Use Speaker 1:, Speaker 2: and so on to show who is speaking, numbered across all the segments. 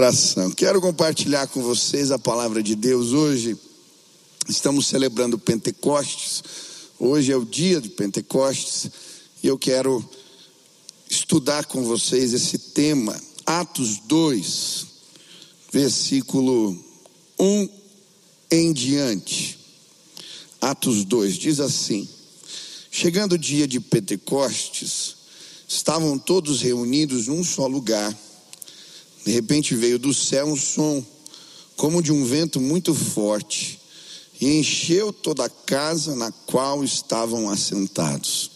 Speaker 1: Oração. Quero compartilhar com vocês a palavra de Deus hoje. Estamos celebrando Pentecostes. Hoje é o dia de Pentecostes e eu quero estudar com vocês esse tema, Atos 2, versículo 1 em diante. Atos 2 diz assim: Chegando o dia de Pentecostes, estavam todos reunidos num só lugar. De repente veio do céu um som, como de um vento muito forte, e encheu toda a casa na qual estavam assentados.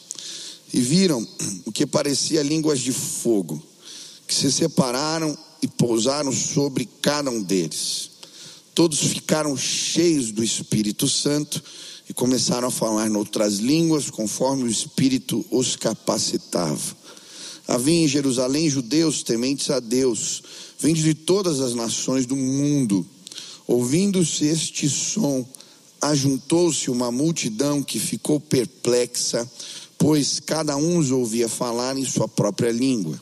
Speaker 1: E viram o que parecia línguas de fogo, que se separaram e pousaram sobre cada um deles. Todos ficaram cheios do Espírito Santo e começaram a falar noutras línguas, conforme o Espírito os capacitava. Havia em Jerusalém judeus tementes a Deus, vindos de todas as nações do mundo. Ouvindo-se este som, ajuntou-se uma multidão que ficou perplexa, pois cada um os ouvia falar em sua própria língua.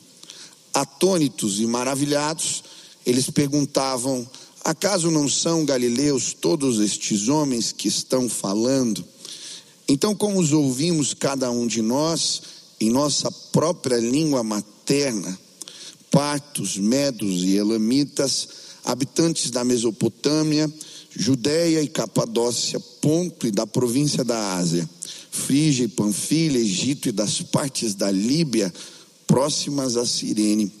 Speaker 1: Atônitos e maravilhados, eles perguntavam: Acaso não são galileus todos estes homens que estão falando? Então, como os ouvimos cada um de nós, em nossa própria língua materna, partos, medos e elamitas, habitantes da Mesopotâmia, Judéia e Capadócia, Ponto e da província da Ásia, Frígia e Panfilha, Egito e das partes da Líbia próximas a Cirene,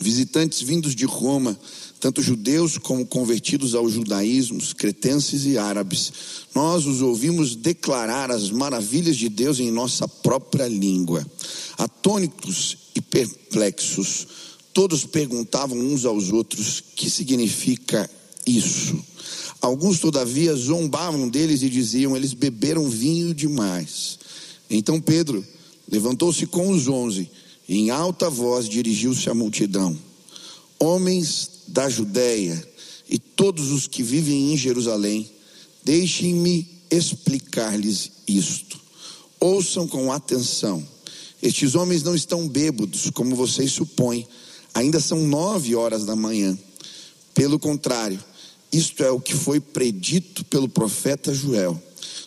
Speaker 1: visitantes vindos de Roma, tanto judeus como convertidos ao judaísmo, cretenses e árabes. Nós os ouvimos declarar as maravilhas de Deus em nossa própria língua. Atônitos e perplexos, todos perguntavam uns aos outros: que significa isso? Alguns, todavia, zombavam deles e diziam: eles beberam vinho demais. Então Pedro levantou-se com os onze e, em alta voz, dirigiu-se à multidão: Homens da Judéia e todos os que vivem em Jerusalém, deixem-me explicar-lhes isto. Ouçam com atenção. Estes homens não estão bêbados, como vocês supõem, ainda são nove horas da manhã. Pelo contrário, isto é o que foi predito pelo profeta Joel.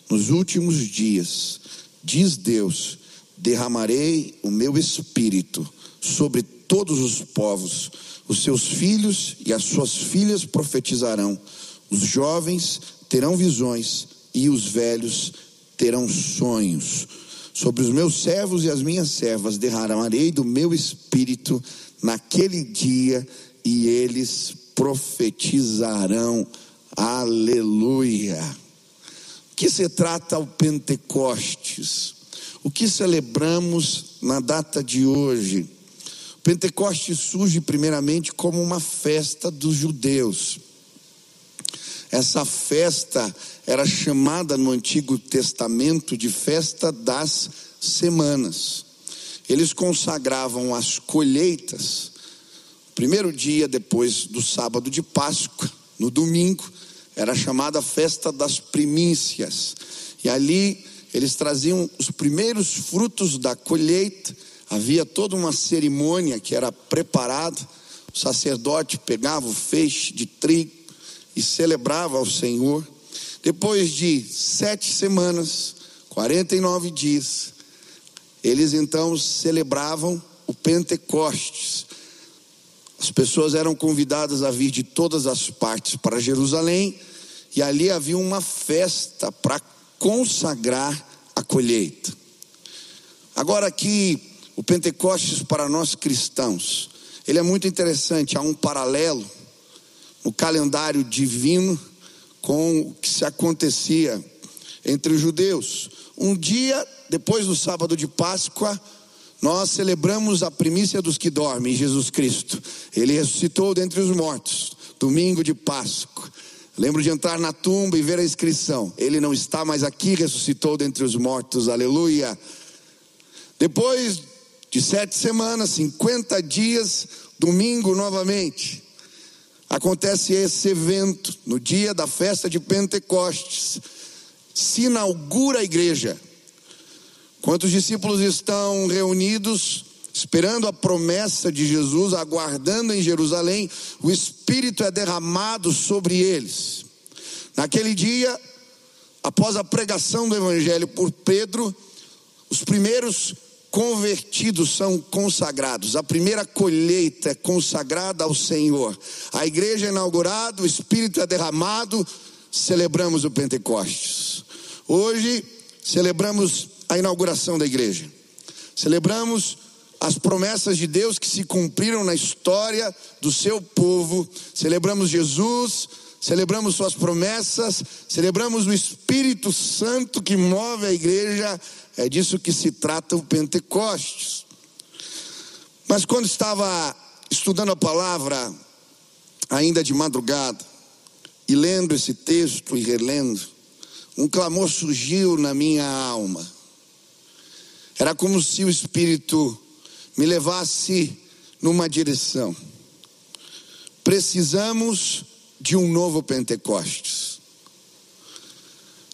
Speaker 1: Nos últimos dias, diz Deus: derramarei o meu espírito sobre todos os povos os seus filhos e as suas filhas profetizarão, os jovens terão visões e os velhos terão sonhos. Sobre os meus servos e as minhas servas derramarei do meu espírito naquele dia e eles profetizarão. Aleluia. O que se trata o Pentecostes? O que celebramos na data de hoje? Pentecostes surge primeiramente como uma festa dos judeus. Essa festa era chamada no Antigo Testamento de festa das semanas. Eles consagravam as colheitas, primeiro dia depois do sábado de Páscoa, no domingo, era chamada festa das primícias. E ali eles traziam os primeiros frutos da colheita havia toda uma cerimônia que era preparada. O sacerdote pegava o feixe de trigo e celebrava ao Senhor. Depois de sete semanas, 49 dias, eles então celebravam o Pentecostes. As pessoas eram convidadas a vir de todas as partes para Jerusalém e ali havia uma festa para consagrar a colheita. Agora aqui o Pentecostes para nós cristãos, ele é muito interessante, há um paralelo no calendário divino com o que se acontecia entre os judeus. Um dia depois do sábado de Páscoa, nós celebramos a primícia dos que dormem, Jesus Cristo. Ele ressuscitou dentre os mortos, domingo de Páscoa. Lembro de entrar na tumba e ver a inscrição: Ele não está mais aqui, ressuscitou dentre os mortos, aleluia. Depois de sete semanas, 50 dias, domingo novamente. Acontece esse evento no dia da festa de Pentecostes. Se inaugura a igreja. Quantos discípulos estão reunidos, esperando a promessa de Jesus, aguardando em Jerusalém, o Espírito é derramado sobre eles. Naquele dia, após a pregação do Evangelho por Pedro, os primeiros convertidos são consagrados. A primeira colheita é consagrada ao Senhor. A igreja é inaugurada, o Espírito é derramado, celebramos o Pentecostes. Hoje celebramos a inauguração da igreja. Celebramos as promessas de Deus que se cumpriram na história do seu povo. Celebramos Jesus, celebramos suas promessas, celebramos o Espírito Santo que move a igreja é disso que se trata o Pentecostes. Mas quando estava estudando a palavra, ainda de madrugada, e lendo esse texto e relendo, um clamor surgiu na minha alma. Era como se o Espírito me levasse numa direção. Precisamos de um novo Pentecostes.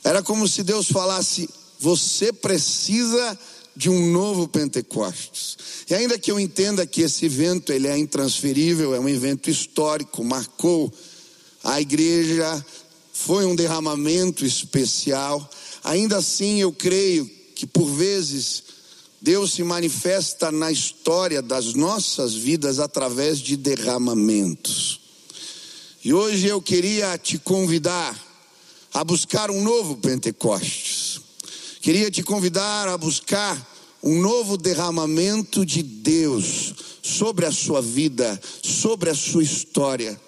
Speaker 1: Era como se Deus falasse: você precisa de um novo Pentecostes. E ainda que eu entenda que esse evento ele é intransferível, é um evento histórico, marcou a igreja, foi um derramamento especial. Ainda assim, eu creio que por vezes Deus se manifesta na história das nossas vidas através de derramamentos. E hoje eu queria te convidar a buscar um novo Pentecostes. Queria te convidar a buscar um novo derramamento de Deus sobre a sua vida, sobre a sua história.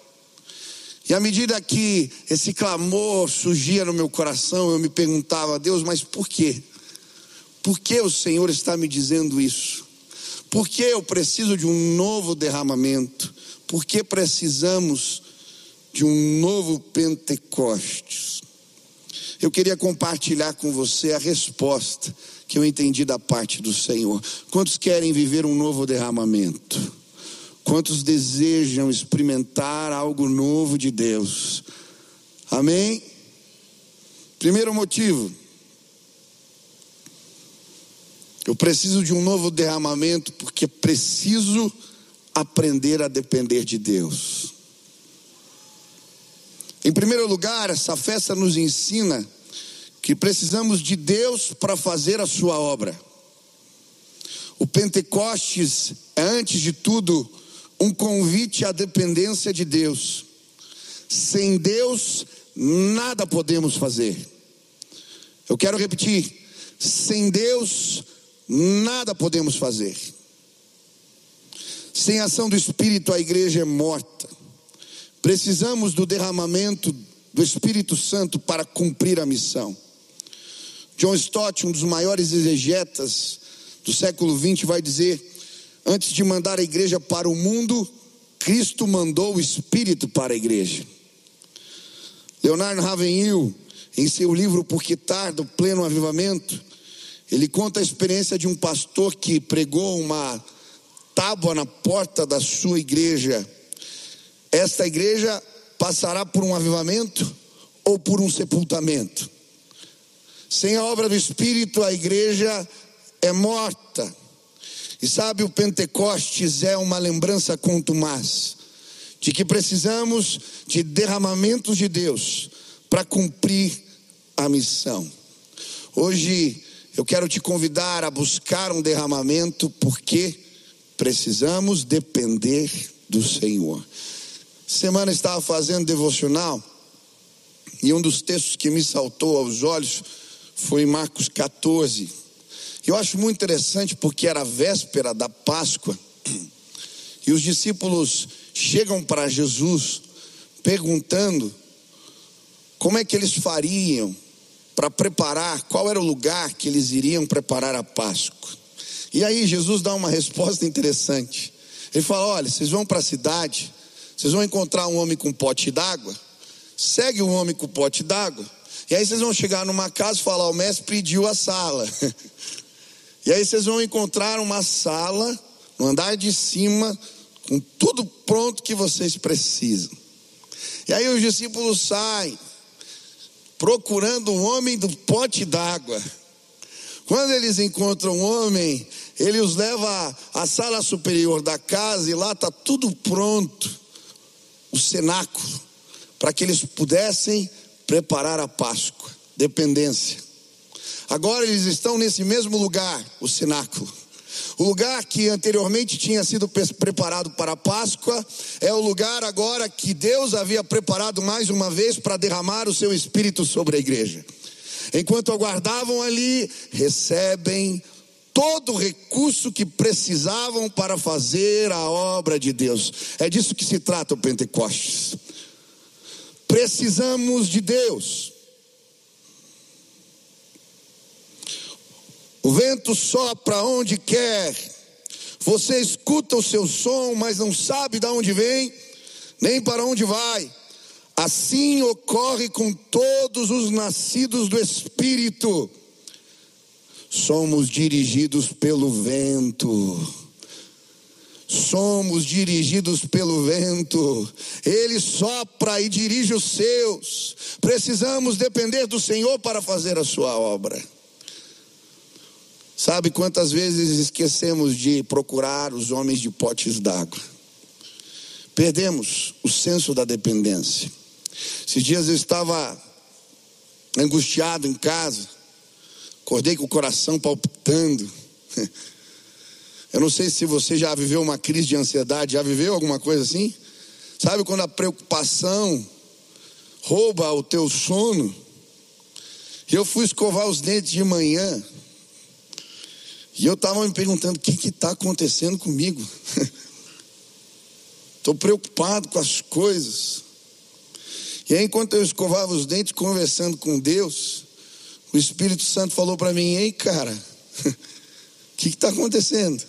Speaker 1: E à medida que esse clamor surgia no meu coração, eu me perguntava, Deus, mas por quê? Por que o Senhor está me dizendo isso? Por que eu preciso de um novo derramamento? Por que precisamos de um novo Pentecostes? Eu queria compartilhar com você a resposta que eu entendi da parte do Senhor. Quantos querem viver um novo derramamento? Quantos desejam experimentar algo novo de Deus? Amém? Primeiro motivo. Eu preciso de um novo derramamento porque preciso aprender a depender de Deus. Em primeiro lugar, essa festa nos ensina que precisamos de Deus para fazer a sua obra. O Pentecostes é, antes de tudo, um convite à dependência de Deus. Sem Deus, nada podemos fazer. Eu quero repetir: sem Deus, nada podemos fazer. Sem ação do Espírito, a igreja é morta. Precisamos do derramamento do Espírito Santo para cumprir a missão. John Stott, um dos maiores exegetas do século XX, vai dizer: antes de mandar a igreja para o mundo, Cristo mandou o Espírito para a igreja. Leonardo Ravenhill, em seu livro Por que Tardo, Pleno Avivamento, ele conta a experiência de um pastor que pregou uma tábua na porta da sua igreja esta igreja passará por um avivamento ou por um sepultamento. Sem a obra do Espírito, a igreja é morta. E sabe, o Pentecostes é uma lembrança contumaz de que precisamos de derramamentos de Deus para cumprir a missão. Hoje eu quero te convidar a buscar um derramamento porque precisamos depender do Senhor. Semana estava fazendo devocional e um dos textos que me saltou aos olhos foi Marcos 14. Eu acho muito interessante porque era a véspera da Páscoa e os discípulos chegam para Jesus perguntando como é que eles fariam para preparar, qual era o lugar que eles iriam preparar a Páscoa. E aí Jesus dá uma resposta interessante. Ele fala: olha, vocês vão para a cidade vocês vão encontrar um homem com pote d'água. Segue o homem com pote d'água. E aí vocês vão chegar numa casa e falar: o mestre pediu a sala. e aí vocês vão encontrar uma sala no andar de cima com tudo pronto que vocês precisam. E aí os discípulos saem procurando um homem do pote d'água. Quando eles encontram um homem, ele os leva à sala superior da casa e lá está tudo pronto, o cenáculo, para que eles pudessem preparar a Páscoa, dependência. Agora eles estão nesse mesmo lugar, o cenáculo. O lugar que anteriormente tinha sido preparado para a Páscoa é o lugar agora que Deus havia preparado mais uma vez para derramar o seu espírito sobre a igreja. Enquanto aguardavam ali, recebem todo o recurso que precisavam para fazer a obra de Deus. É disso que se trata o Pentecostes. Precisamos de Deus. O vento sopra onde quer. Você escuta o seu som, mas não sabe de onde vem, nem para onde vai. Assim ocorre com todos os nascidos do Espírito. Somos dirigidos pelo vento. Somos dirigidos pelo vento. Ele sopra e dirige os seus. Precisamos depender do Senhor para fazer a sua obra. Sabe quantas vezes esquecemos de procurar os homens de potes d'água? Perdemos o senso da dependência. Esses dias eu estava angustiado em casa, acordei com o coração palpitando. Eu não sei se você já viveu uma crise de ansiedade, já viveu alguma coisa assim? Sabe quando a preocupação rouba o teu sono? Eu fui escovar os dentes de manhã, e eu estava me perguntando: o que está acontecendo comigo? Estou preocupado com as coisas. E aí, enquanto eu escovava os dentes, conversando com Deus, o Espírito Santo falou para mim: Ei, cara, o que está acontecendo?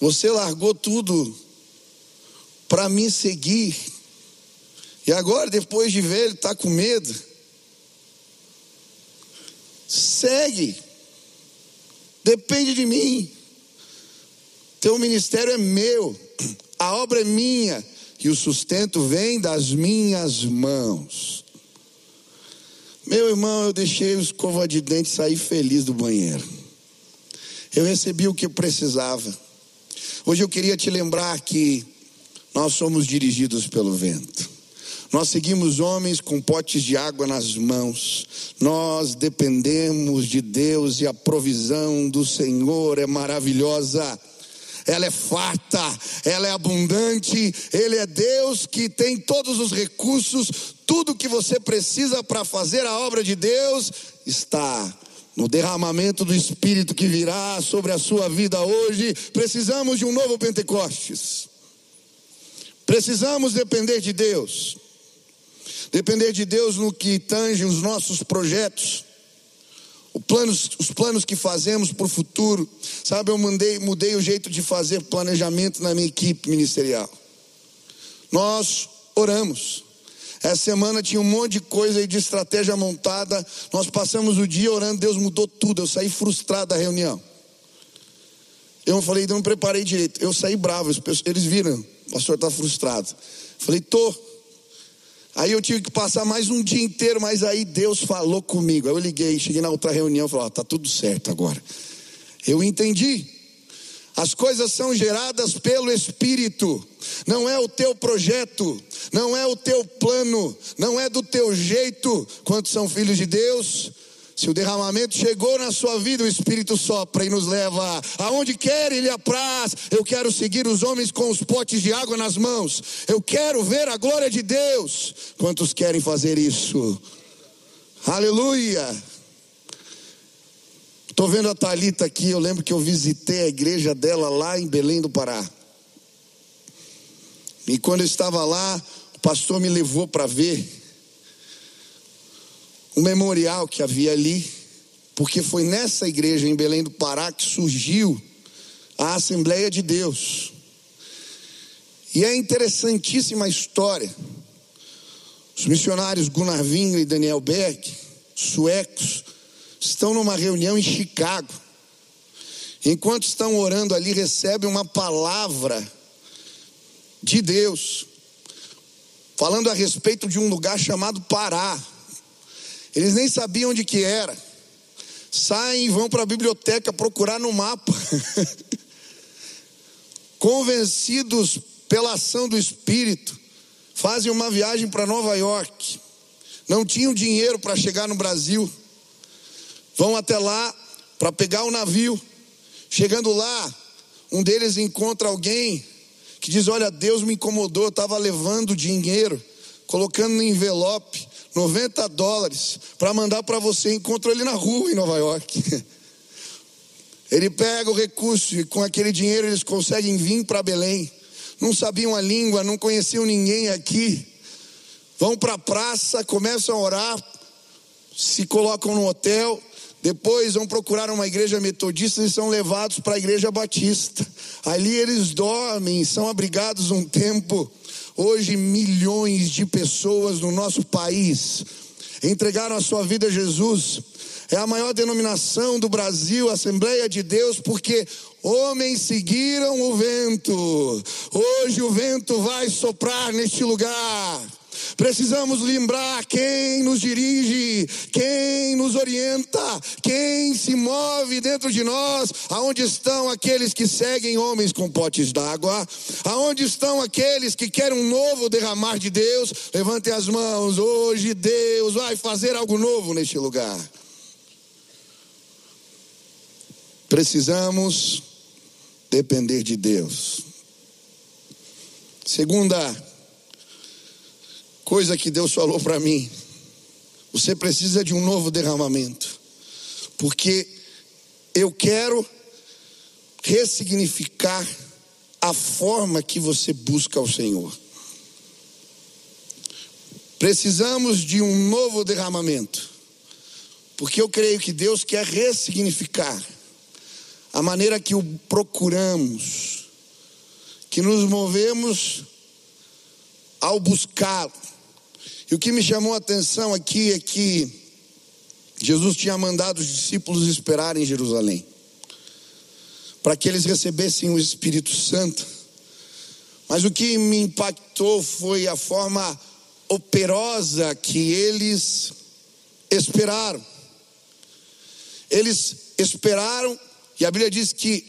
Speaker 1: Você largou tudo para me seguir, e agora, depois de velho, está com medo? Segue. Depende de mim. Teu ministério é meu, a obra é minha e o sustento vem das minhas mãos. Meu irmão, eu deixei o escova de dente sair feliz do banheiro. Eu recebi o que precisava. Hoje eu queria te lembrar que nós somos dirigidos pelo vento. Nós seguimos homens com potes de água nas mãos. Nós dependemos de Deus e a provisão do Senhor é maravilhosa. Ela é farta, ela é abundante. Ele é Deus que tem todos os recursos, tudo que você precisa para fazer a obra de Deus está no derramamento do Espírito que virá sobre a sua vida hoje. Precisamos de um novo Pentecostes. Precisamos depender de Deus. Depender de Deus no que tange os nossos projetos, planos, os planos que fazemos para o futuro. Sabe, eu mandei, mudei o jeito de fazer planejamento na minha equipe ministerial. Nós oramos. Essa semana tinha um monte de coisa aí de estratégia montada. Nós passamos o dia orando, Deus mudou tudo. Eu saí frustrado da reunião. Eu falei, não preparei direito. Eu saí bravo. Eles viram, o pastor está frustrado. Falei, tô. Aí eu tive que passar mais um dia inteiro, mas aí Deus falou comigo. Aí eu liguei, cheguei na outra reunião e falei: está tudo certo agora. Eu entendi. As coisas são geradas pelo Espírito, não é o teu projeto, não é o teu plano, não é do teu jeito. Quantos são filhos de Deus? Se o derramamento chegou na sua vida, o Espírito sopra e nos leva aonde quer Ele apraz. Eu quero seguir os homens com os potes de água nas mãos. Eu quero ver a glória de Deus. Quantos querem fazer isso? Aleluia. Estou vendo a Talita aqui. Eu lembro que eu visitei a igreja dela lá em Belém do Pará. E quando eu estava lá, o pastor me levou para ver um memorial que havia ali, porque foi nessa igreja em Belém do Pará que surgiu a Assembleia de Deus. E é interessantíssima a história. Os missionários Gunnar Vinho e Daniel Berg, suecos, estão numa reunião em Chicago. Enquanto estão orando ali, recebem uma palavra de Deus, falando a respeito de um lugar chamado Pará. Eles nem sabiam onde que era. saem e vão para a biblioteca procurar no mapa. Convencidos pela ação do Espírito, fazem uma viagem para Nova York. Não tinham dinheiro para chegar no Brasil. Vão até lá para pegar o navio. Chegando lá, um deles encontra alguém que diz: Olha, Deus me incomodou, eu estava levando dinheiro, colocando no envelope 90 dólares para mandar para você. Encontrou ele na rua em Nova York. Ele pega o recurso e com aquele dinheiro eles conseguem vir para Belém. Não sabiam a língua, não conheciam ninguém aqui. Vão para a praça, começam a orar, se colocam no hotel, depois vão procurar uma igreja metodista e são levados para a igreja batista. Ali eles dormem, são abrigados um tempo. Hoje, milhões de pessoas no nosso país entregaram a sua vida a Jesus. É a maior denominação do Brasil, Assembleia de Deus, porque homens seguiram o vento. Hoje o vento vai soprar neste lugar. Precisamos lembrar quem nos dirige, quem nos orienta, quem se move dentro de nós, aonde estão aqueles que seguem homens com potes d'água, aonde estão aqueles que querem um novo derramar de Deus. Levantem as mãos, hoje Deus vai fazer algo novo neste lugar. Precisamos depender de Deus. Segunda coisa que Deus falou para mim. Você precisa de um novo derramamento. Porque eu quero ressignificar a forma que você busca o Senhor. Precisamos de um novo derramamento. Porque eu creio que Deus quer ressignificar a maneira que o procuramos, que nos movemos ao buscá-lo. E o que me chamou a atenção aqui é que Jesus tinha mandado os discípulos esperar em Jerusalém, para que eles recebessem o Espírito Santo. Mas o que me impactou foi a forma operosa que eles esperaram. Eles esperaram, e a Bíblia diz que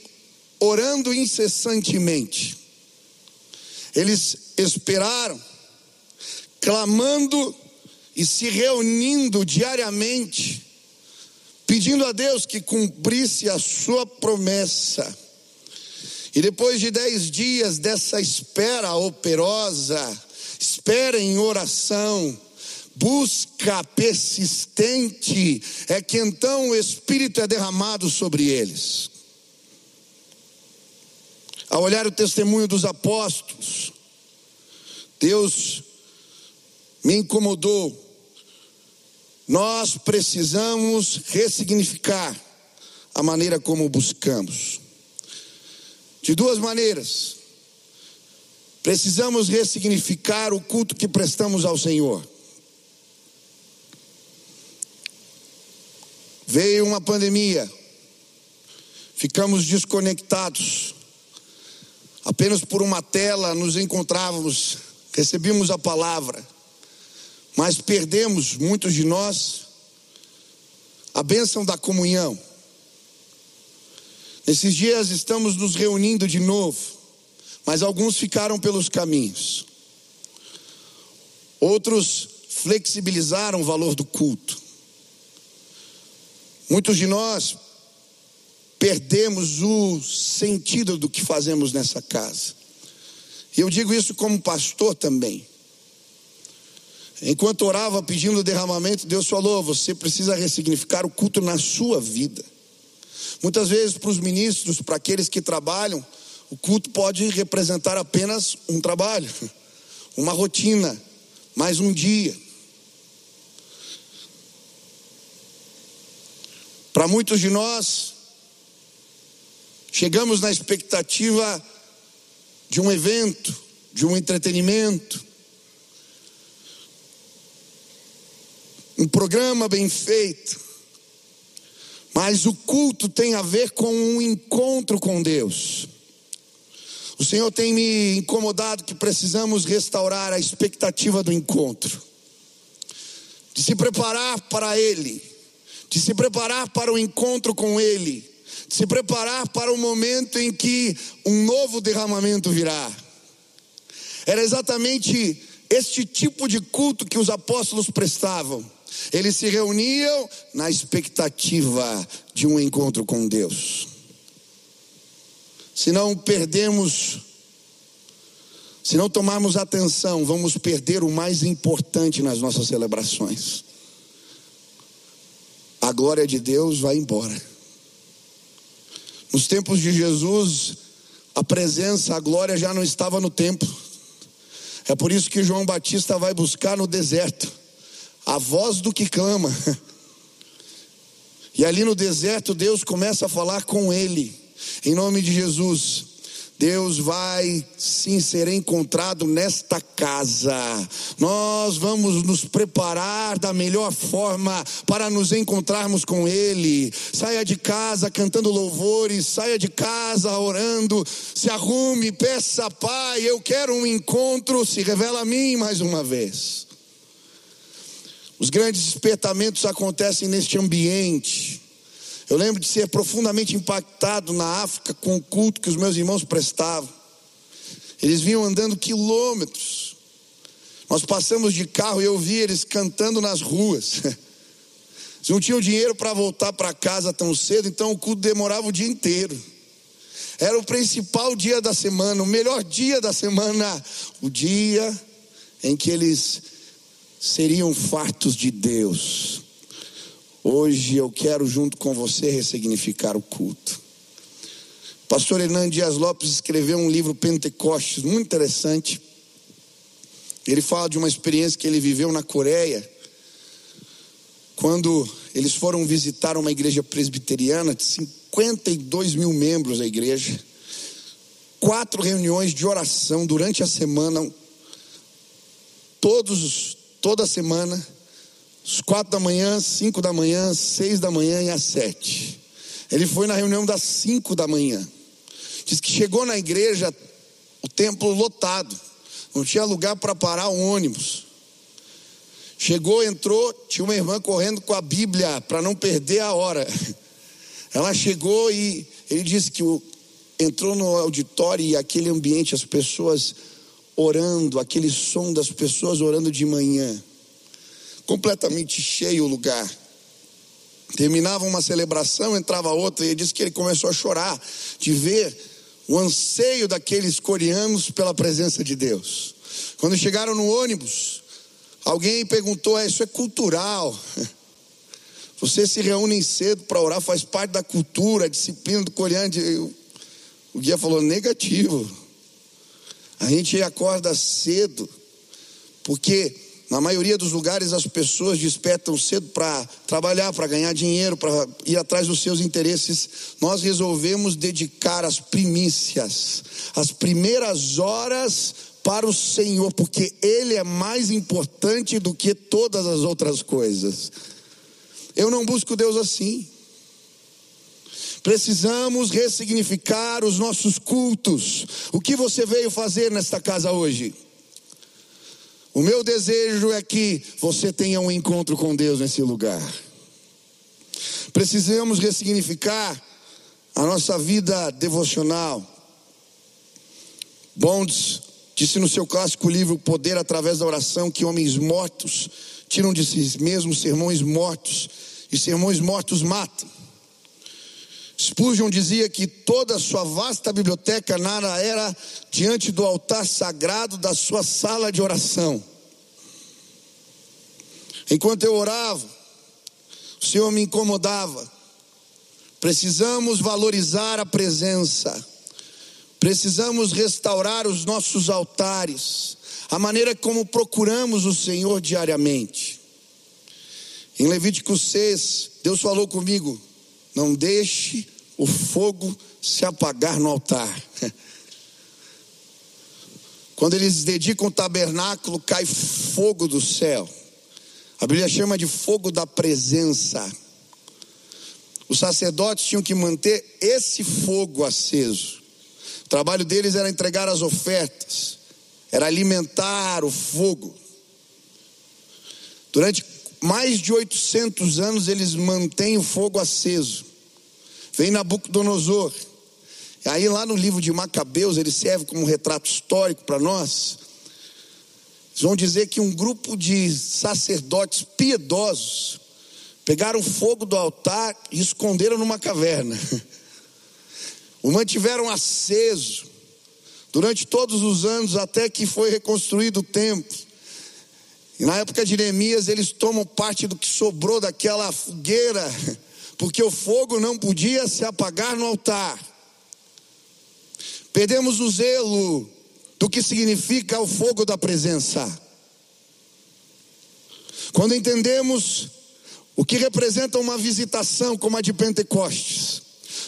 Speaker 1: orando incessantemente, eles esperaram clamando e se reunindo diariamente, pedindo a Deus que cumprisse a sua promessa. E depois de dez dias dessa espera operosa, espera em oração, busca persistente, é que então o Espírito é derramado sobre eles. Ao olhar o testemunho dos apóstolos, Deus me incomodou. Nós precisamos ressignificar a maneira como buscamos. De duas maneiras. Precisamos ressignificar o culto que prestamos ao Senhor. Veio uma pandemia, ficamos desconectados. Apenas por uma tela nos encontrávamos, recebíamos a palavra mas perdemos, muitos de nós, a bênção da comunhão. Nesses dias estamos nos reunindo de novo, mas alguns ficaram pelos caminhos. Outros flexibilizaram o valor do culto. Muitos de nós perdemos o sentido do que fazemos nessa casa. E eu digo isso como pastor também. Enquanto orava pedindo derramamento, Deus falou: você precisa ressignificar o culto na sua vida. Muitas vezes, para os ministros, para aqueles que trabalham, o culto pode representar apenas um trabalho, uma rotina, mais um dia. Para muitos de nós, chegamos na expectativa de um evento, de um entretenimento, um programa bem feito. Mas o culto tem a ver com um encontro com Deus. O Senhor tem me incomodado que precisamos restaurar a expectativa do encontro, de se preparar para Ele, de se preparar para o encontro com Ele, de se preparar para o momento em que um novo derramamento virá. Era exatamente este tipo de culto que os apóstolos prestavam. Eles se reuniam na expectativa de um encontro com Deus. Se não perdemos, se não tomarmos atenção, vamos perder o mais importante nas nossas celebrações. A glória de Deus vai embora. Nos tempos de Jesus, a presença, a glória já não estava no templo. É por isso que João Batista vai buscar no deserto a voz do que clama. E ali no deserto, Deus começa a falar com ele, em nome de Jesus. Deus vai sim ser encontrado nesta casa. Nós vamos nos preparar da melhor forma para nos encontrarmos com Ele. Saia de casa cantando louvores, saia de casa orando, se arrume, peça, Pai, eu quero um encontro, se revela a mim mais uma vez. Os grandes despertamentos acontecem neste ambiente. Eu lembro de ser profundamente impactado na África com o culto que os meus irmãos prestavam. Eles vinham andando quilômetros. Nós passamos de carro e eu vi eles cantando nas ruas. Eles não tinham dinheiro para voltar para casa tão cedo, então o culto demorava o dia inteiro. Era o principal dia da semana, o melhor dia da semana, o dia em que eles seriam fartos de Deus. Hoje eu quero, junto com você, ressignificar o culto. Pastor Hernando Dias Lopes escreveu um livro Pentecostes muito interessante. Ele fala de uma experiência que ele viveu na Coreia, quando eles foram visitar uma igreja presbiteriana de 52 mil membros da igreja, quatro reuniões de oração durante a semana, todos, toda semana, às quatro da manhã, cinco da manhã, seis da manhã e às sete. Ele foi na reunião das cinco da manhã. Diz que chegou na igreja, o templo lotado, não tinha lugar para parar o ônibus. Chegou, entrou, tinha uma irmã correndo com a Bíblia para não perder a hora. Ela chegou e ele disse que entrou no auditório e aquele ambiente, as pessoas orando, aquele som das pessoas orando de manhã completamente cheio o lugar. Terminava uma celebração, entrava outra, e ele disse que ele começou a chorar de ver o anseio daqueles coreanos pela presença de Deus. Quando chegaram no ônibus, alguém perguntou: ah, Isso é cultural. Vocês se reúnem cedo para orar, faz parte da cultura, disciplina do coreano. O guia falou: Negativo. A gente acorda cedo, porque na maioria dos lugares as pessoas despertam cedo para trabalhar, para ganhar dinheiro, para ir atrás dos seus interesses. Nós resolvemos dedicar as primícias, as primeiras horas para o Senhor, porque Ele é mais importante do que todas as outras coisas. Eu não busco Deus assim. Precisamos ressignificar os nossos cultos. O que você veio fazer nesta casa hoje? O meu desejo é que você tenha um encontro com Deus nesse lugar. Precisamos ressignificar a nossa vida devocional. Bonds disse no seu clássico livro Poder através da oração que homens mortos tiram de si mesmos sermões mortos e sermões mortos matam. Spurgeon dizia que toda a sua vasta biblioteca nada era diante do altar sagrado da sua sala de oração. Enquanto eu orava, o Senhor me incomodava. Precisamos valorizar a presença. Precisamos restaurar os nossos altares, a maneira como procuramos o Senhor diariamente. Em Levítico 6, Deus falou comigo: não deixe o fogo se apagar no altar. Quando eles dedicam o tabernáculo, cai fogo do céu. A Bíblia chama de fogo da presença. Os sacerdotes tinham que manter esse fogo aceso. O trabalho deles era entregar as ofertas, era alimentar o fogo. Durante mais de 800 anos eles mantêm o fogo aceso. Vem Nabucodonosor. Aí lá no livro de Macabeus, ele serve como retrato histórico para nós. Eles vão dizer que um grupo de sacerdotes piedosos pegaram fogo do altar e esconderam numa caverna. O mantiveram aceso durante todos os anos até que foi reconstruído o templo. E na época de Neemias, eles tomam parte do que sobrou daquela fogueira, porque o fogo não podia se apagar no altar. Perdemos o zelo do que significa o fogo da presença. Quando entendemos o que representa uma visitação como a de Pentecostes,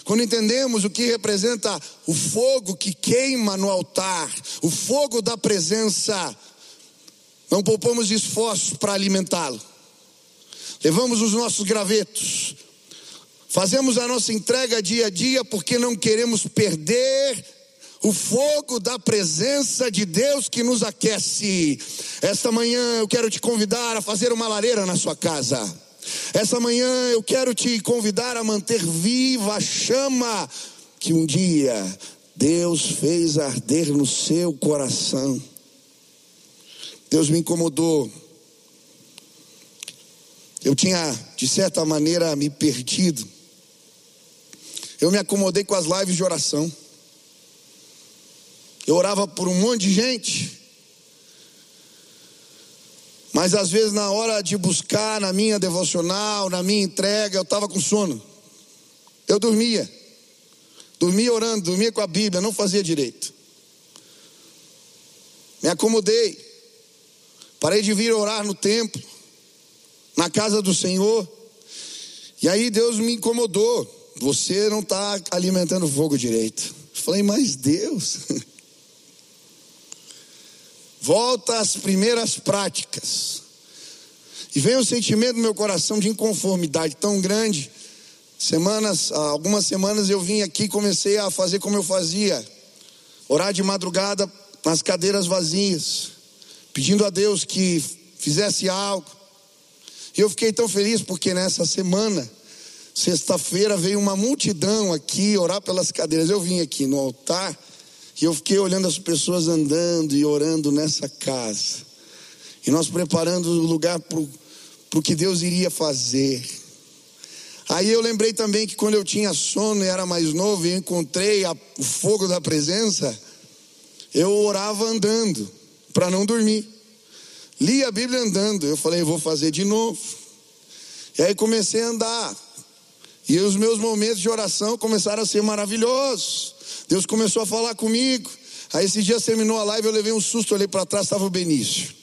Speaker 1: quando entendemos o que representa o fogo que queima no altar, o fogo da presença, não poupamos esforços para alimentá-lo. Levamos os nossos gravetos, fazemos a nossa entrega dia a dia porque não queremos perder o fogo da presença de Deus que nos aquece. Esta manhã eu quero te convidar a fazer uma lareira na sua casa. Essa manhã eu quero te convidar a manter viva a chama que um dia Deus fez arder no seu coração. Deus me incomodou. Eu tinha, de certa maneira, me perdido. Eu me acomodei com as lives de oração. Eu orava por um monte de gente. Mas às vezes na hora de buscar na minha devocional, na minha entrega, eu estava com sono. Eu dormia. Dormia orando, dormia com a Bíblia, não fazia direito. Me acomodei. Parei de vir orar no templo, na casa do Senhor. E aí Deus me incomodou. Você não está alimentando o fogo direito. Falei, mas Deus. Volta às primeiras práticas. E vem um sentimento no meu coração de inconformidade tão grande. Semanas, algumas semanas eu vim aqui e comecei a fazer como eu fazia. Orar de madrugada nas cadeiras vazias, pedindo a Deus que fizesse algo. E eu fiquei tão feliz porque nessa semana, sexta-feira, veio uma multidão aqui orar pelas cadeiras. Eu vim aqui no altar e eu fiquei olhando as pessoas andando e orando nessa casa. E nós preparando o lugar para o que Deus iria fazer. Aí eu lembrei também que quando eu tinha sono e era mais novo e encontrei a, o fogo da presença, eu orava andando para não dormir. Li a Bíblia andando. Eu falei, vou fazer de novo. E aí comecei a andar. E os meus momentos de oração começaram a ser maravilhosos. Deus começou a falar comigo. Aí esse dia terminou a live, eu levei um susto, olhei para trás, estava o Benício.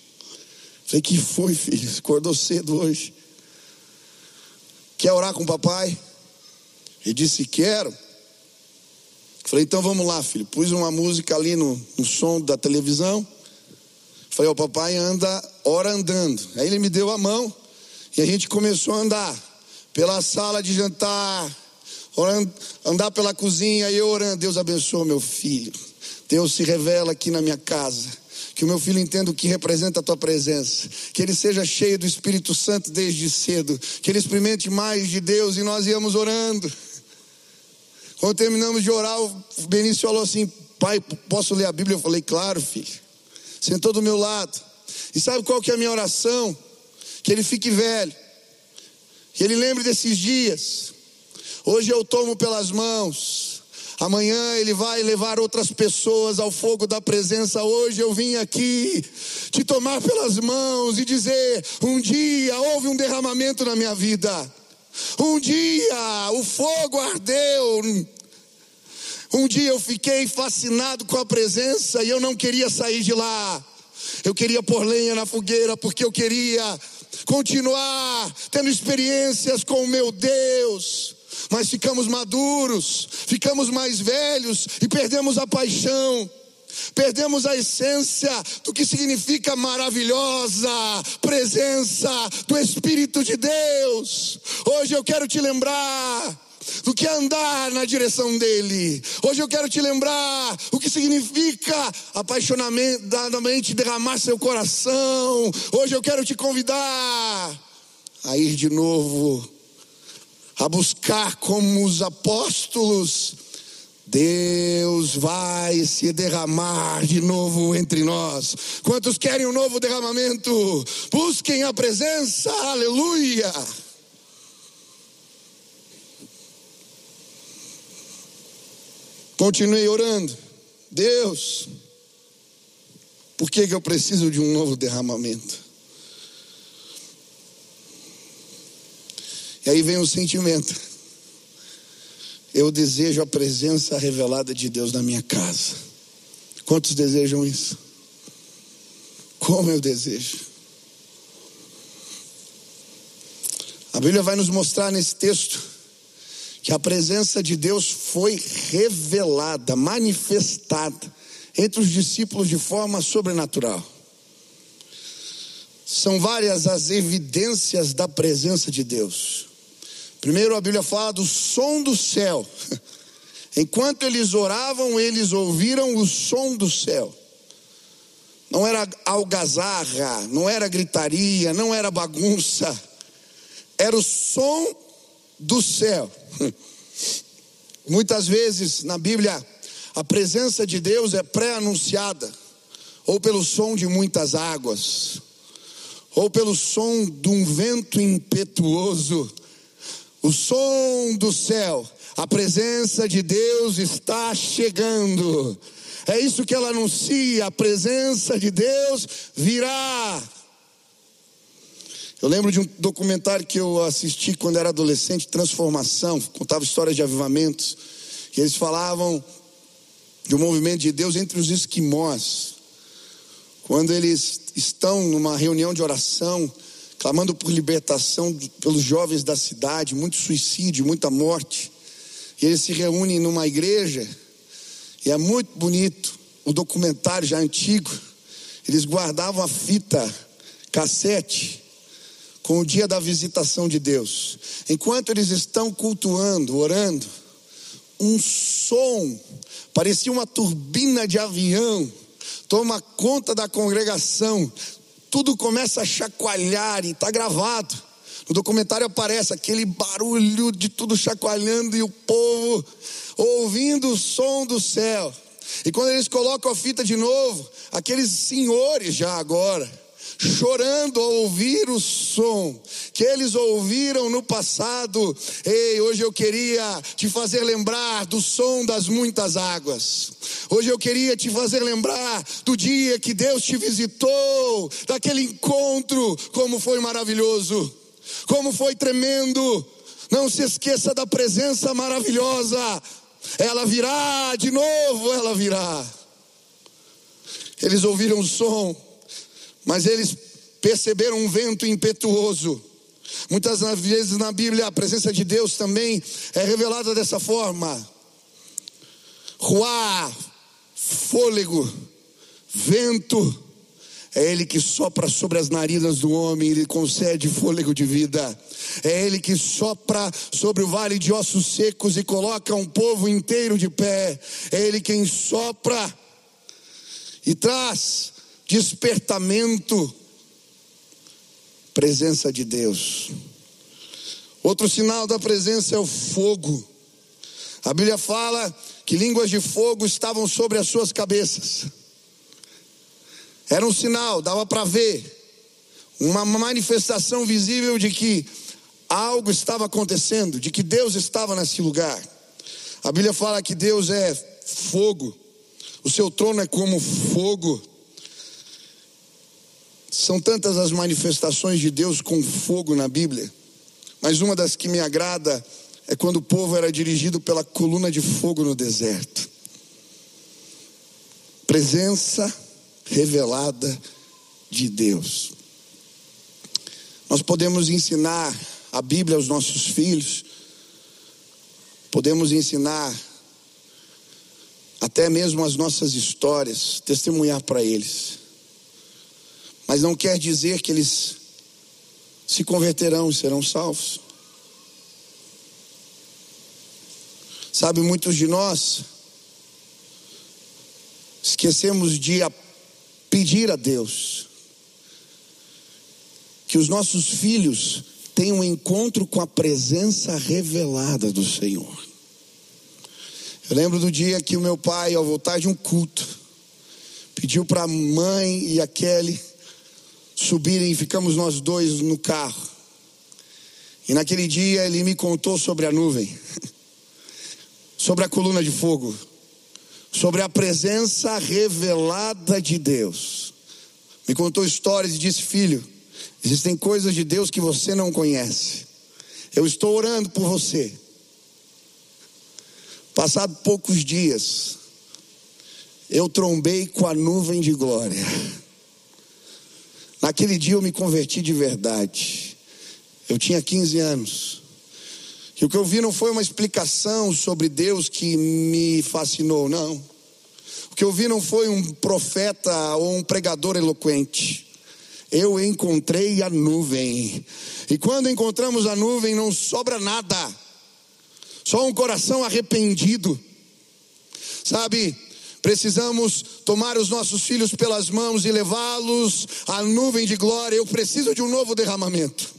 Speaker 1: Falei, que foi, filho? Acordou cedo hoje. Quer orar com o papai? Ele disse, quero. Falei, então vamos lá, filho. Pus uma música ali no, no som da televisão. Falei, o papai anda, ora andando. Aí ele me deu a mão e a gente começou a andar pela sala de jantar, andar pela cozinha e orando. Deus abençoe meu filho. Deus se revela aqui na minha casa. Que o meu filho entenda o que representa a tua presença. Que ele seja cheio do Espírito Santo desde cedo. Que ele experimente mais de Deus. E nós íamos orando. Quando terminamos de orar, o Benício falou assim: Pai, posso ler a Bíblia? Eu falei: Claro, filho. Sentou do meu lado. E sabe qual que é a minha oração? Que ele fique velho. Que ele lembre desses dias. Hoje eu tomo pelas mãos. Amanhã ele vai levar outras pessoas ao fogo da presença. Hoje eu vim aqui te tomar pelas mãos e dizer: um dia houve um derramamento na minha vida. Um dia o fogo ardeu. Um dia eu fiquei fascinado com a presença e eu não queria sair de lá. Eu queria pôr lenha na fogueira porque eu queria continuar tendo experiências com o meu Deus mas ficamos maduros, ficamos mais velhos e perdemos a paixão. Perdemos a essência do que significa maravilhosa presença do Espírito de Deus. Hoje eu quero te lembrar do que andar na direção dele. Hoje eu quero te lembrar o que significa apaixonadamente derramar seu coração. Hoje eu quero te convidar a ir de novo, a buscar como os apóstolos, Deus vai se derramar de novo entre nós. Quantos querem um novo derramamento? Busquem a presença, aleluia. Continuei orando. Deus, por que, que eu preciso de um novo derramamento? E aí vem o sentimento. Eu desejo a presença revelada de Deus na minha casa. Quantos desejam isso? Como eu desejo. A Bíblia vai nos mostrar nesse texto que a presença de Deus foi revelada, manifestada entre os discípulos de forma sobrenatural. São várias as evidências da presença de Deus. Primeiro a Bíblia fala do som do céu. Enquanto eles oravam, eles ouviram o som do céu. Não era algazarra, não era gritaria, não era bagunça. Era o som do céu. Muitas vezes na Bíblia a presença de Deus é pré-anunciada, ou pelo som de muitas águas, ou pelo som de um vento impetuoso o som do céu, a presença de Deus está chegando. É isso que ela anuncia, a presença de Deus virá. Eu lembro de um documentário que eu assisti quando era adolescente, Transformação, contava histórias de avivamentos, e eles falavam de um movimento de Deus entre os esquimós. Quando eles estão numa reunião de oração, clamando por libertação pelos jovens da cidade, muito suicídio, muita morte. E eles se reúnem numa igreja, e é muito bonito, o documentário já antigo. Eles guardavam a fita cassete com o dia da visitação de Deus. Enquanto eles estão cultuando, orando, um som, parecia uma turbina de avião, toma conta da congregação, tudo começa a chacoalhar e está gravado. No documentário aparece aquele barulho de tudo chacoalhando e o povo ouvindo o som do céu. E quando eles colocam a fita de novo, aqueles senhores já agora, chorando ao ouvir o som que eles ouviram no passado. Ei, hoje eu queria te fazer lembrar do som das muitas águas. Hoje eu queria te fazer lembrar do dia que Deus te visitou, daquele encontro, como foi maravilhoso, como foi tremendo. Não se esqueça da presença maravilhosa. Ela virá de novo, ela virá. Eles ouviram o som mas eles perceberam um vento impetuoso. Muitas vezes na Bíblia a presença de Deus também é revelada dessa forma. Ruá, fôlego, vento, é Ele que sopra sobre as narinas do homem, Ele concede fôlego de vida. É Ele que sopra sobre o vale de ossos secos e coloca um povo inteiro de pé. É Ele quem sopra e traz despertamento, presença de Deus. Outro sinal da presença é o fogo. A Bíblia fala que línguas de fogo estavam sobre as suas cabeças. Era um sinal, dava para ver, uma manifestação visível de que algo estava acontecendo, de que Deus estava nesse lugar. A Bíblia fala que Deus é fogo, o seu trono é como fogo. São tantas as manifestações de Deus com fogo na Bíblia, mas uma das que me agrada é quando o povo era dirigido pela coluna de fogo no deserto. Presença revelada de Deus. Nós podemos ensinar a Bíblia aos nossos filhos, podemos ensinar até mesmo as nossas histórias, testemunhar para eles mas não quer dizer que eles se converterão e serão salvos. Sabe, muitos de nós esquecemos de pedir a Deus que os nossos filhos tem um encontro com a presença revelada do Senhor. Eu lembro do dia que o meu pai, ao voltar de um culto, pediu para a mãe e a Kelly subirem, ficamos nós dois no carro. E naquele dia ele me contou sobre a nuvem, sobre a coluna de fogo, sobre a presença revelada de Deus. Me contou histórias e disse: Filho, existem coisas de Deus que você não conhece. Eu estou orando por você. Passado poucos dias, eu trombei com a nuvem de glória. Naquele dia eu me converti de verdade. Eu tinha 15 anos. E o que eu vi não foi uma explicação sobre Deus que me fascinou, não. O que eu vi não foi um profeta ou um pregador eloquente. Eu encontrei a nuvem. E quando encontramos a nuvem, não sobra nada, só um coração arrependido. Sabe, Precisamos tomar os nossos filhos pelas mãos e levá-los à nuvem de glória. Eu preciso de um novo derramamento.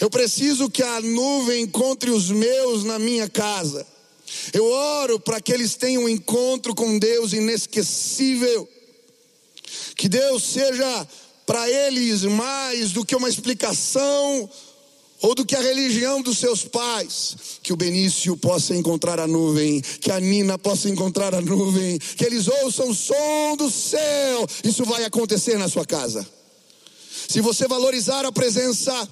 Speaker 1: Eu preciso que a nuvem encontre os meus na minha casa. Eu oro para que eles tenham um encontro com Deus inesquecível. Que Deus seja para eles mais do que uma explicação ou do que a religião dos seus pais, que o Benício possa encontrar a nuvem, que a Nina possa encontrar a nuvem, que eles ouçam o som do céu. Isso vai acontecer na sua casa. Se você valorizar a presença,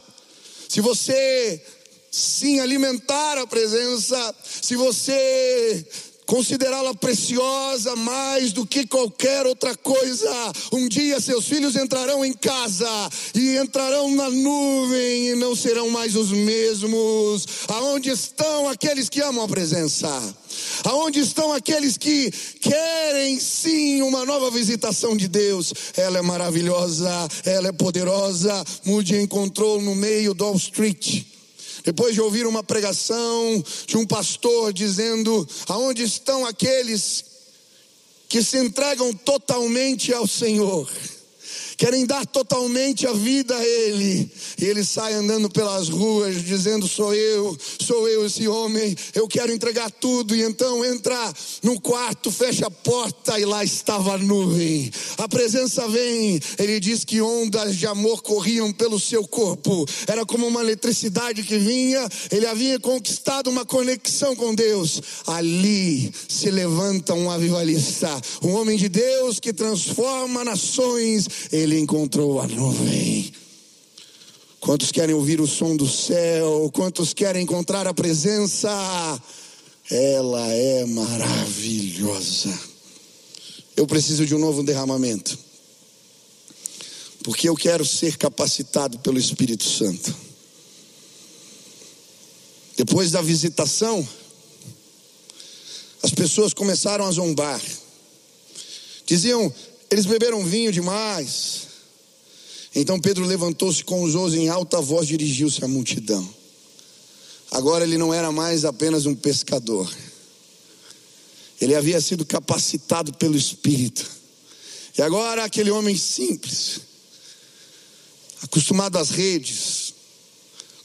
Speaker 1: se você sim alimentar a presença, se você considerá-la preciosa mais do que qualquer outra coisa. Um dia seus filhos entrarão em casa e entrarão na nuvem e não serão mais os mesmos. Aonde estão aqueles que amam a presença? Aonde estão aqueles que querem sim uma nova visitação de Deus? Ela é maravilhosa, ela é poderosa. Mude encontrou no meio do Wall Street depois de ouvir uma pregação de um pastor dizendo: aonde estão aqueles que se entregam totalmente ao Senhor? Querem dar totalmente a vida a Ele, e ele sai andando pelas ruas dizendo: Sou eu, sou eu esse homem, eu quero entregar tudo. E então entra no quarto, fecha a porta e lá estava a nuvem. A presença vem, ele diz que ondas de amor corriam pelo seu corpo, era como uma eletricidade que vinha, ele havia conquistado uma conexão com Deus. Ali se levanta um avivalista, um homem de Deus que transforma nações. Ele ele encontrou a nuvem. Quantos querem ouvir o som do céu? Quantos querem encontrar a presença? Ela é maravilhosa. Eu preciso de um novo derramamento. Porque eu quero ser capacitado pelo Espírito Santo. Depois da visitação, as pessoas começaram a zombar. Diziam: eles beberam vinho demais. Então Pedro levantou-se com os outros em alta voz, dirigiu-se à multidão. Agora ele não era mais apenas um pescador. Ele havia sido capacitado pelo Espírito. E agora aquele homem simples, acostumado às redes,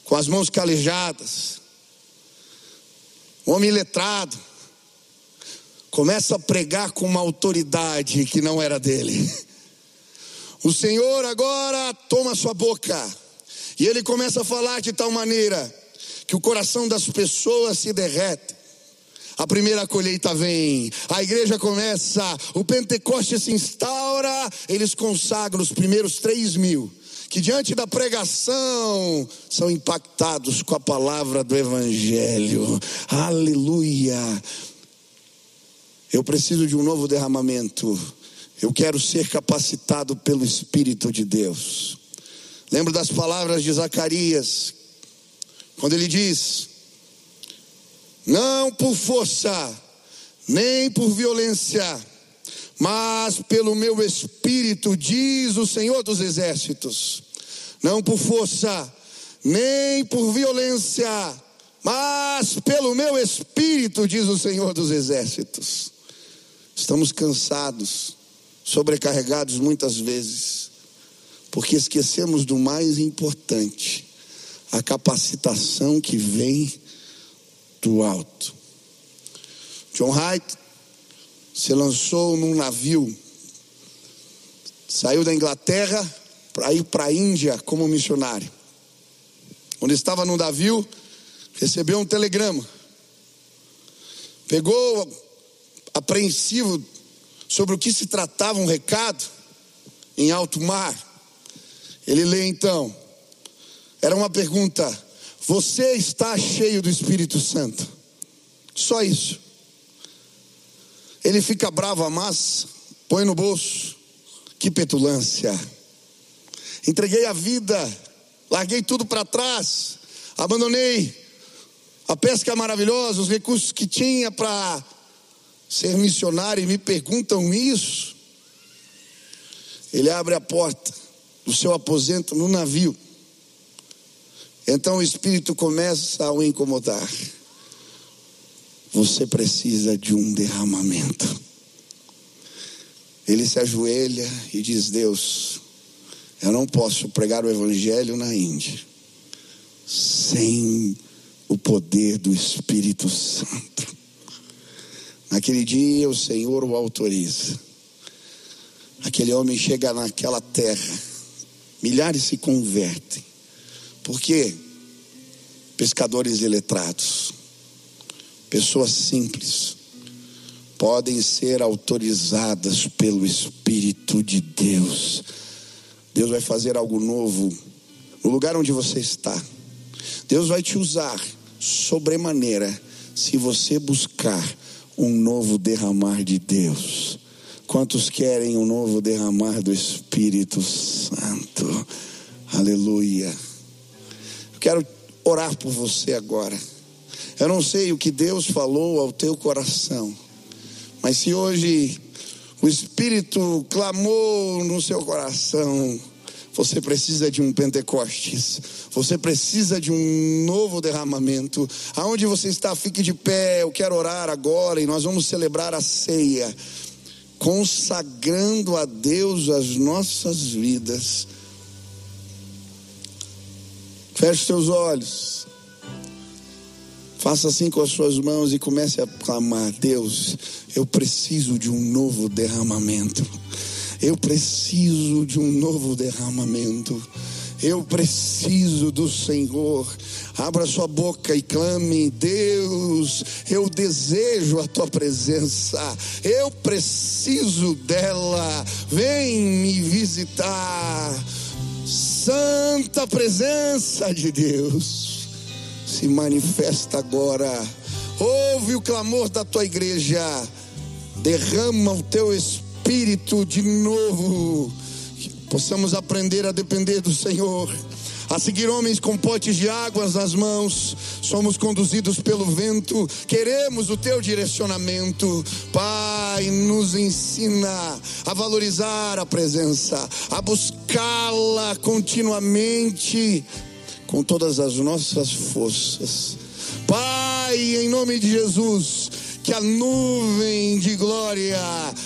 Speaker 1: com as mãos calejadas, um homem letrado, começa a pregar com uma autoridade que não era dele. O Senhor agora toma sua boca e ele começa a falar de tal maneira que o coração das pessoas se derrete. A primeira colheita vem, a igreja começa, o Pentecoste se instaura, eles consagram os primeiros três mil, que diante da pregação são impactados com a palavra do Evangelho. Aleluia! Eu preciso de um novo derramamento. Eu quero ser capacitado pelo Espírito de Deus. Lembro das palavras de Zacarias, quando ele diz: Não por força, nem por violência, mas pelo meu espírito, diz o Senhor dos Exércitos. Não por força, nem por violência, mas pelo meu espírito, diz o Senhor dos Exércitos. Estamos cansados, sobrecarregados muitas vezes, porque esquecemos do mais importante. a capacitação que vem do alto. John Wright se lançou num navio, saiu da Inglaterra para ir para a Índia como missionário. Quando estava no navio, recebeu um telegrama. Pegou apreensivo sobre o que se tratava um recado em alto mar. Ele lê então. Era uma pergunta: Você está cheio do Espírito Santo? Só isso. Ele fica bravo, mas põe no bolso. Que petulância. Entreguei a vida, larguei tudo para trás, abandonei a pesca maravilhosa, os recursos que tinha para ser missionário e me perguntam isso. Ele abre a porta do seu aposento no navio. Então o espírito começa a o incomodar. Você precisa de um derramamento. Ele se ajoelha e diz: Deus, eu não posso pregar o evangelho na Índia sem o poder do Espírito Santo. Naquele dia o Senhor o autoriza. Aquele homem chega naquela terra, milhares se convertem. Por quê? Pescadores iletrados, pessoas simples, podem ser autorizadas pelo Espírito de Deus. Deus vai fazer algo novo no lugar onde você está. Deus vai te usar sobremaneira se você buscar um novo derramar de Deus. Quantos querem um novo derramar do Espírito Santo? Aleluia. Eu quero orar por você agora. Eu não sei o que Deus falou ao teu coração, mas se hoje o Espírito clamou no seu coração, você precisa de um Pentecostes. Você precisa de um novo derramamento. Aonde você está, fique de pé. Eu quero orar agora e nós vamos celebrar a ceia, consagrando a Deus as nossas vidas. Feche seus olhos. Faça assim com as suas mãos e comece a clamar: Deus, eu preciso de um novo derramamento. Eu preciso de um novo derramamento. Eu preciso do Senhor. Abra sua boca e clame: Deus, eu desejo a tua presença. Eu preciso dela. Vem me visitar. Santa presença de Deus se manifesta agora. Ouve o clamor da tua igreja. Derrama o teu espírito espírito de novo. Que possamos aprender a depender do Senhor. A seguir homens com potes de águas nas mãos, somos conduzidos pelo vento, queremos o teu direcionamento. Pai, nos ensina a valorizar a presença, a buscá-la continuamente com todas as nossas forças. Pai, em nome de Jesus, que a nuvem de glória,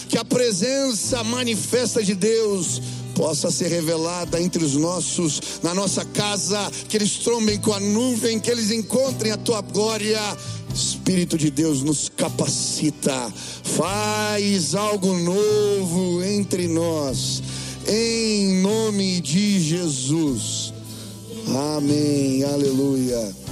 Speaker 1: que a presença manifesta de Deus possa ser revelada entre os nossos, na nossa casa, que eles trombem com a nuvem, que eles encontrem a tua glória. Espírito de Deus nos capacita, faz algo novo entre nós, em nome de Jesus. Amém, aleluia.